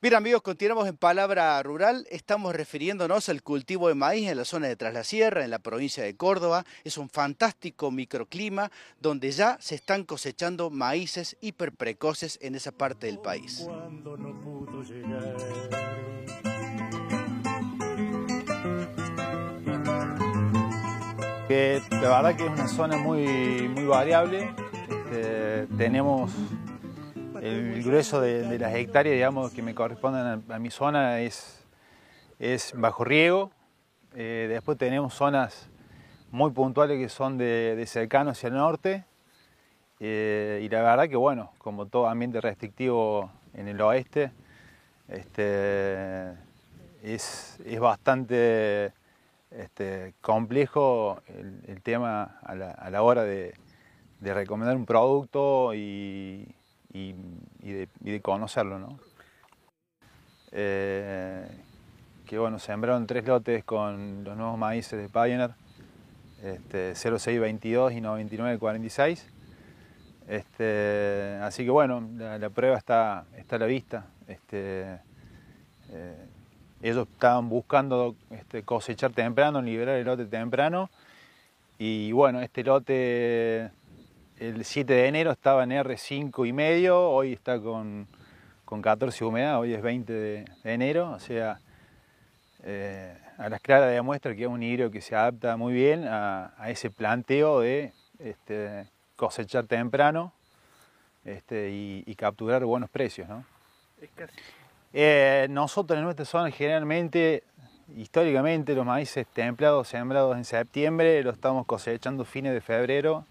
Bien amigos, continuamos en Palabra Rural. Estamos refiriéndonos al cultivo de maíz en la zona de Tras la Sierra, en la provincia de Córdoba. Es un fantástico microclima donde ya se están cosechando maíces hiperprecoces en esa parte del país. la verdad que es una zona muy, muy variable. Este, tenemos el grueso de, las hectáreas, digamos, que me corresponden a, mi zona es, es bajo riego. Eh, después tenemos zonas muy puntuales que son de, de cercano hacia el norte. Eh, y la verdad que, bueno, como todo ambiente restrictivo en el oeste, este, es, es, bastante este, complejo el, tema a la, hora de, de recomendar un producto y, y, de, conocerlo. ¿no? Eh, que bueno, sembraron tres lotes con los nuevos maíces de Pioneer, este, 0622 y 9946. Este, así que bueno, la, prueba está, está a la vista. Este, eh, ellos estaban buscando este, cosechar temprano, liberar el lote temprano. Y bueno, este lote el 7 de enero estaba en R5 y medio, hoy está con, 14 humedad, hoy es 20 de, enero, o sea, eh, a las claras demuestra que es un híbrido que se adapta muy bien a, ese planteo de este, cosechar temprano este, y, capturar buenos precios. ¿no? Eh, nosotros en nuestra zona generalmente, históricamente, los maíces templados sembrados en septiembre los estamos cosechando fines de febrero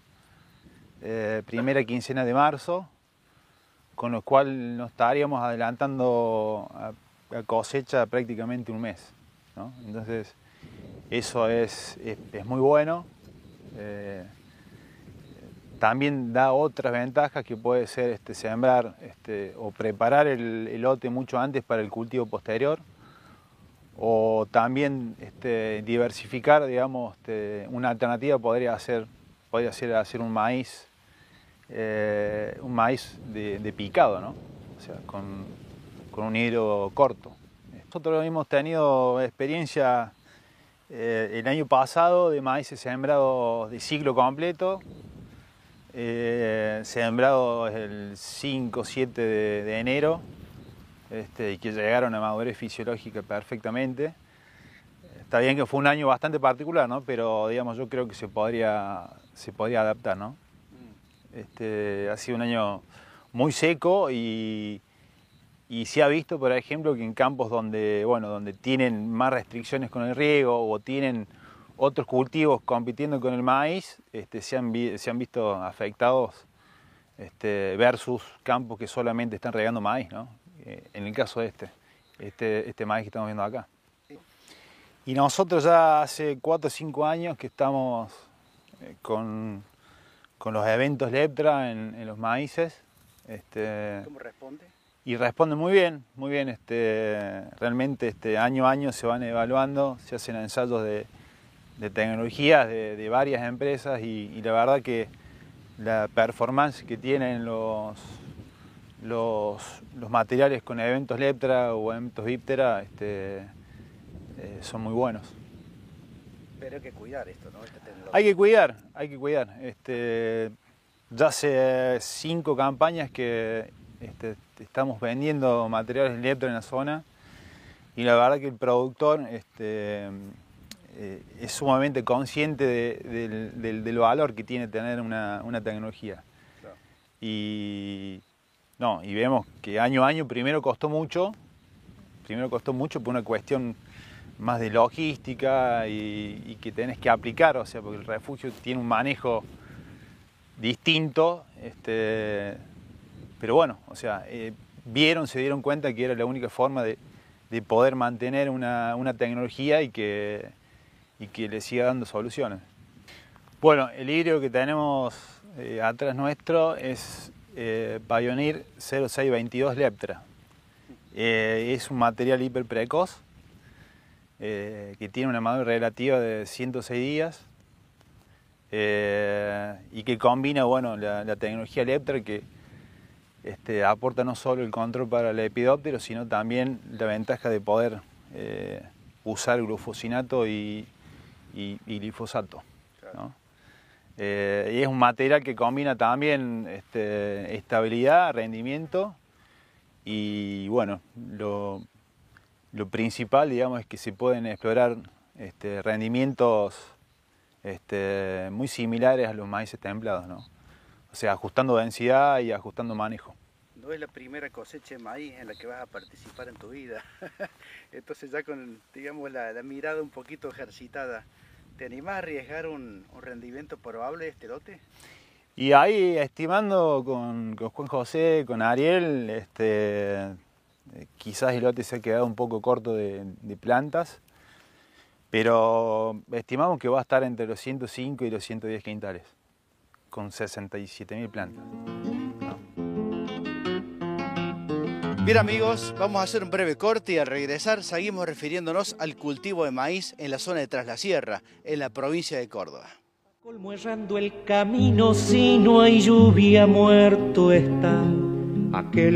eh, primera quincena de marzo, con lo cual nos estaríamos adelantando a, cosecha prácticamente un mes. Entonces, eso es, es, muy bueno. Eh, también da otras ventajas que puede ser este, sembrar este, o preparar el, lote mucho antes para el cultivo posterior o también este, diversificar, digamos, una alternativa podría ser, podría ser hacer un maíz eh, un maíz de, picado, ¿no? O sea, con, un hilo corto. Nosotros hemos tenido experiencia eh, el año pasado de maíces sembrados de ciclo completo, eh, sembrados el 5-7 de, enero, este, y que llegaron a madurez fisiológica perfectamente. Está bien que fue un año bastante particular, ¿no? pero digamos, yo creo que se podría, se podría adaptar. ¿no? Este, ha sido un año muy seco y, se ha visto, por ejemplo, que en campos donde, bueno, donde tienen más restricciones con el riego o tienen otros cultivos compitiendo con el maíz, este, se, han, visto afectados este, versus campos que solamente están regando maíz, ¿no? Eh, en el caso de este, este, este maíz que estamos viendo acá. Y nosotros ya hace 4 o 5 años que estamos eh, con con los eventos Leptra en, los maíces. Este, ¿Cómo responde? Y responde muy bien, muy bien. Este, realmente este, año a año se van evaluando, se hacen ensayos de, tecnologías de, varias empresas y, la verdad que la performance que tienen los, los, materiales con eventos Leptra o eventos Viptera este, eh, son muy buenos. Pero hay que cuidar esto, ¿no? hay que cuidar, hay que cuidar. Este, ya hace cinco campañas que este, estamos vendiendo materiales Leptra en la zona y la verdad que el productor este, eh, es sumamente consciente del, valor que tiene tener una, tecnología. Y, no, y vemos que año a año primero costó mucho, primero costó mucho por una cuestión más de logística y, que tenés que aplicar, o sea, porque el refugio tiene un manejo distinto, este, pero bueno, o sea, eh, vieron, se dieron cuenta que era la única forma de, poder mantener una, tecnología y que, y que le siga dando soluciones. Bueno, el híbrido que tenemos eh, atrás nuestro es eh, Pioneer 0622 Leptra. es un material hiper precoz eh, que tiene una madurez relativa de 106 días eh, y que combina bueno, la, tecnología Leptra que, este, aporta no solo el control para el epidóptero, sino también la ventaja de poder eh, usar glufosinato y, glifosato. Eh, y es un material que combina también este, estabilidad, rendimiento y bueno, lo, principal digamos es que se pueden explorar este, rendimientos este, muy similares a los maíces templados, ¿no? O sea, ajustando densidad y ajustando manejo. No es la primera cosecha de maíz en la que vas a participar en tu vida. Entonces ya con, digamos, la, mirada un poquito ejercitada, ¿te animás a arriesgar un, rendimiento probable de este lote? Y ahí, estimando con, Juan José, con Ariel, este, quizás el lote se ha quedado un poco corto de plantas, pero estimamos que va a estar entre los 105 y los 110 quintales, con 67.000 plantas. Bien amigos, vamos a hacer un breve corte y al regresar seguimos refiriéndonos al cultivo de maíz en la zona de Tras la Sierra, en la provincia de Córdoba. Colmo errando el camino, si no hay lluvia, muerto está aquel.